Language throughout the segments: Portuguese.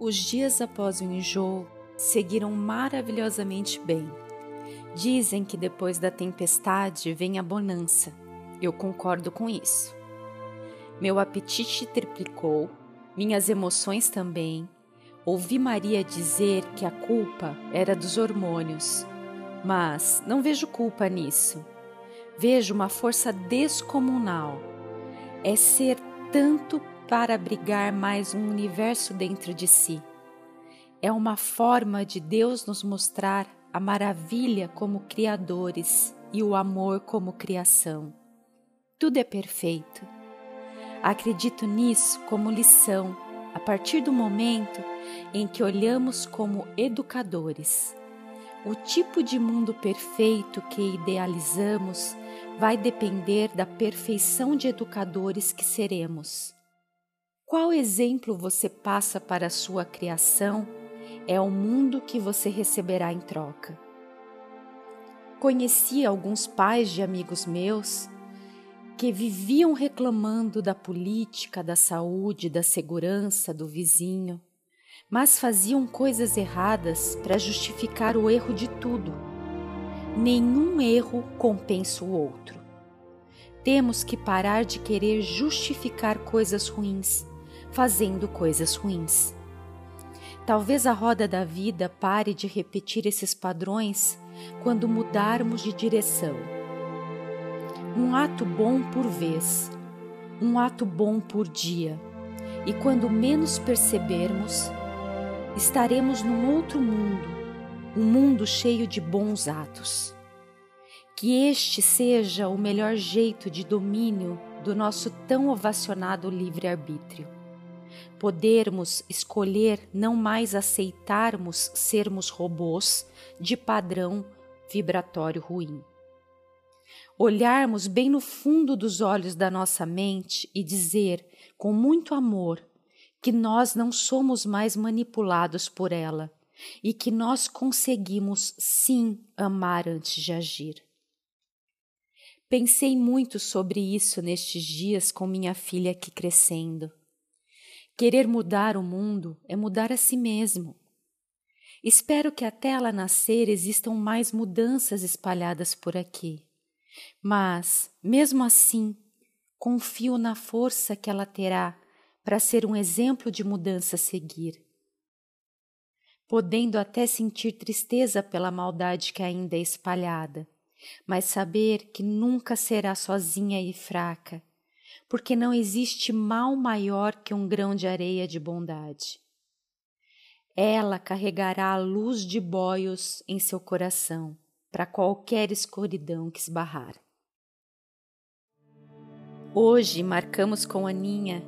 Os dias após o enjoo seguiram maravilhosamente bem. Dizem que depois da tempestade vem a bonança. Eu concordo com isso. Meu apetite triplicou, minhas emoções também. Ouvi Maria dizer que a culpa era dos hormônios, mas não vejo culpa nisso. Vejo uma força descomunal. É ser tanto para abrigar mais um universo dentro de si. É uma forma de Deus nos mostrar a maravilha como criadores e o amor como criação. Tudo é perfeito. Acredito nisso como lição a partir do momento em que olhamos como educadores. O tipo de mundo perfeito que idealizamos vai depender da perfeição de educadores que seremos. Qual exemplo você passa para a sua criação é o mundo que você receberá em troca. Conheci alguns pais de amigos meus que viviam reclamando da política, da saúde, da segurança do vizinho, mas faziam coisas erradas para justificar o erro de tudo. Nenhum erro compensa o outro. Temos que parar de querer justificar coisas ruins, fazendo coisas ruins. Talvez a roda da vida pare de repetir esses padrões quando mudarmos de direção. Um ato bom por vez, um ato bom por dia, e quando menos percebermos, estaremos num outro mundo, um mundo cheio de bons atos. Que este seja o melhor jeito de domínio do nosso tão ovacionado livre-arbítrio podermos escolher não mais aceitarmos sermos robôs de padrão vibratório ruim. Olharmos bem no fundo dos olhos da nossa mente e dizer com muito amor que nós não somos mais manipulados por ela e que nós conseguimos sim amar antes de agir. Pensei muito sobre isso nestes dias com minha filha aqui crescendo. Querer mudar o mundo é mudar a si mesmo. Espero que até ela nascer existam mais mudanças espalhadas por aqui. Mas, mesmo assim, confio na força que ela terá para ser um exemplo de mudança a seguir. Podendo até sentir tristeza pela maldade que ainda é espalhada, mas saber que nunca será sozinha e fraca porque não existe mal maior que um grão de areia de bondade. Ela carregará a luz de boios em seu coração para qualquer escuridão que esbarrar. Hoje marcamos com Aninha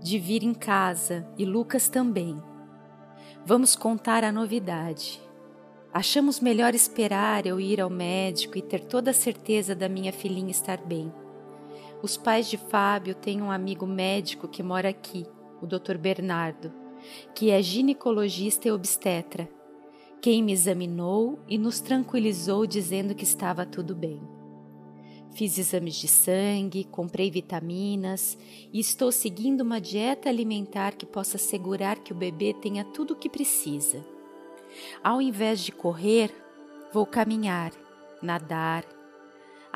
de vir em casa e Lucas também. Vamos contar a novidade. Achamos melhor esperar eu ir ao médico e ter toda a certeza da minha filhinha estar bem. Os pais de Fábio têm um amigo médico que mora aqui, o Dr. Bernardo, que é ginecologista e obstetra, quem me examinou e nos tranquilizou dizendo que estava tudo bem. Fiz exames de sangue, comprei vitaminas e estou seguindo uma dieta alimentar que possa assegurar que o bebê tenha tudo o que precisa. Ao invés de correr, vou caminhar, nadar,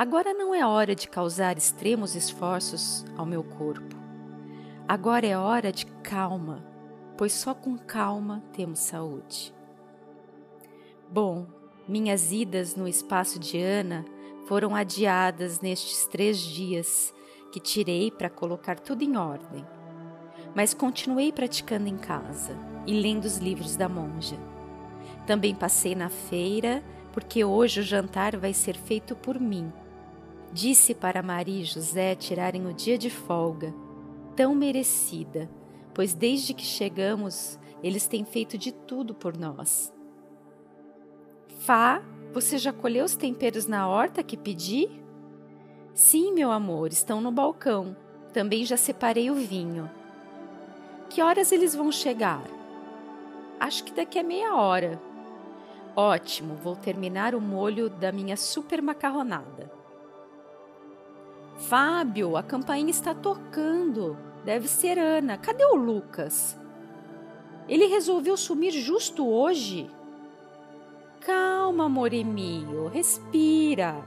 Agora não é hora de causar extremos esforços ao meu corpo. Agora é hora de calma, pois só com calma temos saúde. Bom, minhas idas no espaço de Ana foram adiadas nestes três dias que tirei para colocar tudo em ordem. Mas continuei praticando em casa e lendo os livros da monja. Também passei na feira, porque hoje o jantar vai ser feito por mim Disse para Maria e José tirarem o dia de folga, tão merecida, pois desde que chegamos eles têm feito de tudo por nós. Fá, você já colheu os temperos na horta que pedi? Sim, meu amor, estão no balcão. Também já separei o vinho. Que horas eles vão chegar? Acho que daqui a meia hora. Ótimo, vou terminar o molho da minha super macarronada. Fábio, a campainha está tocando. Deve ser Ana. Cadê o Lucas? Ele resolveu sumir justo hoje? Calma, Moremio, respira.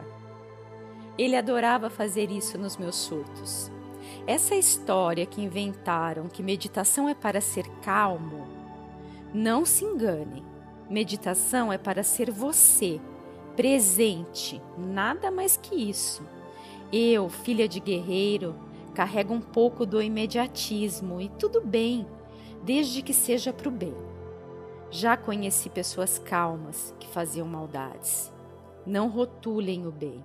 Ele adorava fazer isso nos meus surtos. Essa história que inventaram que meditação é para ser calmo, não se engane. Meditação é para ser você, presente, nada mais que isso. Eu, filha de guerreiro, carrego um pouco do imediatismo e tudo bem, desde que seja para o bem. Já conheci pessoas calmas que faziam maldades. Não rotulem o bem.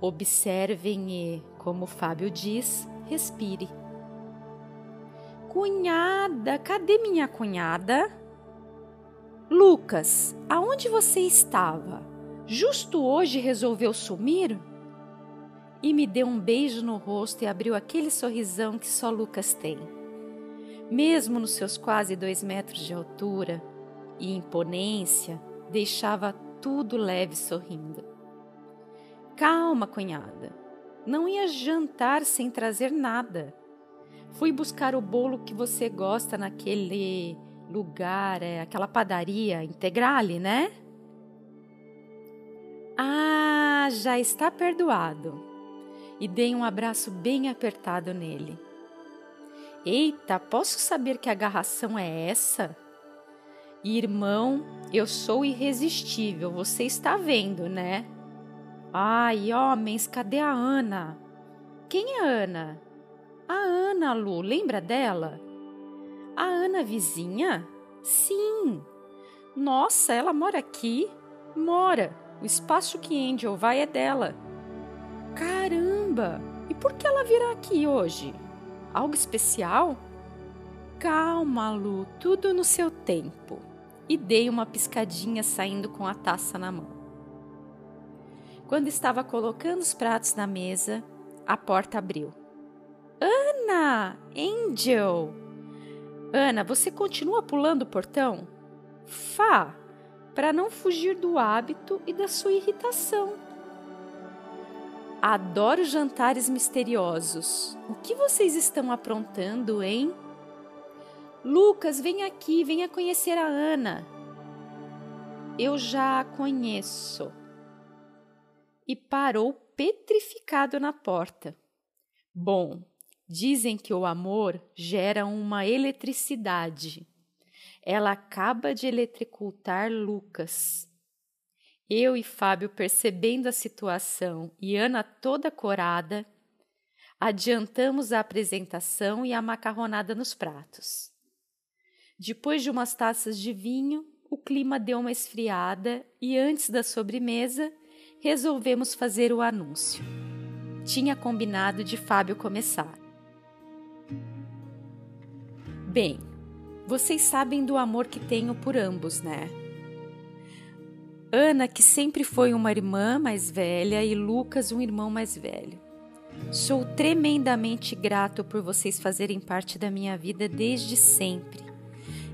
Observem e, como Fábio diz, respire. Cunhada, cadê minha cunhada? Lucas, aonde você estava? Justo hoje resolveu sumir? E me deu um beijo no rosto e abriu aquele sorrisão que só Lucas tem. Mesmo nos seus quase dois metros de altura e imponência, deixava tudo leve sorrindo. Calma, cunhada. Não ia jantar sem trazer nada. Fui buscar o bolo que você gosta naquele lugar, é aquela padaria Integrale, né? Ah, já está perdoado. E dei um abraço bem apertado nele. Eita, posso saber que agarração é essa? Irmão, eu sou irresistível, você está vendo, né? Ai, homens, cadê a Ana? Quem é Ana? A Ana, Lu, lembra dela? A Ana vizinha? Sim. Nossa, ela mora aqui? Mora. O espaço que Angel vai é dela. Caramba! E por que ela virá aqui hoje? Algo especial? Calma, Lu, tudo no seu tempo. E dei uma piscadinha saindo com a taça na mão. Quando estava colocando os pratos na mesa, a porta abriu. Ana! Angel! Ana, você continua pulando o portão? Fá! Para não fugir do hábito e da sua irritação. Adoro jantares misteriosos. O que vocês estão aprontando, hein? Lucas, vem aqui, venha conhecer a Ana. Eu já a conheço e parou petrificado na porta. Bom, dizem que o amor gera uma eletricidade. Ela acaba de eletricultar Lucas. Eu e Fábio, percebendo a situação e Ana toda corada, adiantamos a apresentação e a macarronada nos pratos. Depois de umas taças de vinho, o clima deu uma esfriada e antes da sobremesa resolvemos fazer o anúncio. Tinha combinado de Fábio começar. Bem, vocês sabem do amor que tenho por ambos, né? Ana, que sempre foi uma irmã mais velha, e Lucas, um irmão mais velho. Sou tremendamente grato por vocês fazerem parte da minha vida desde sempre,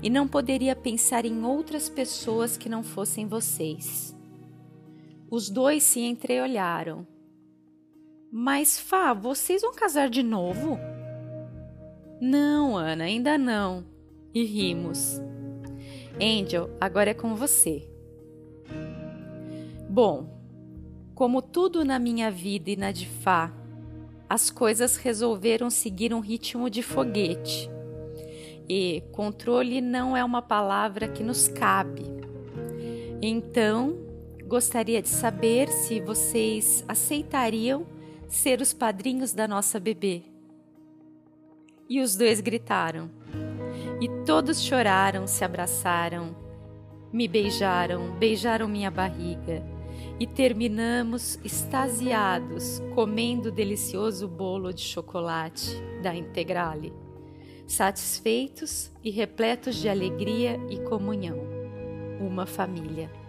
e não poderia pensar em outras pessoas que não fossem vocês. Os dois se entreolharam. Mas, Fá, vocês vão casar de novo? Não, Ana, ainda não. E rimos. Angel, agora é com você. Bom, como tudo na minha vida e na de Fá, as coisas resolveram seguir um ritmo de foguete. E controle não é uma palavra que nos cabe. Então, Gostaria de saber se vocês aceitariam ser os padrinhos da nossa bebê. E os dois gritaram. E todos choraram, se abraçaram, me beijaram, beijaram minha barriga. E terminamos extasiados, comendo o delicioso bolo de chocolate da Integrale, satisfeitos e repletos de alegria e comunhão. Uma família.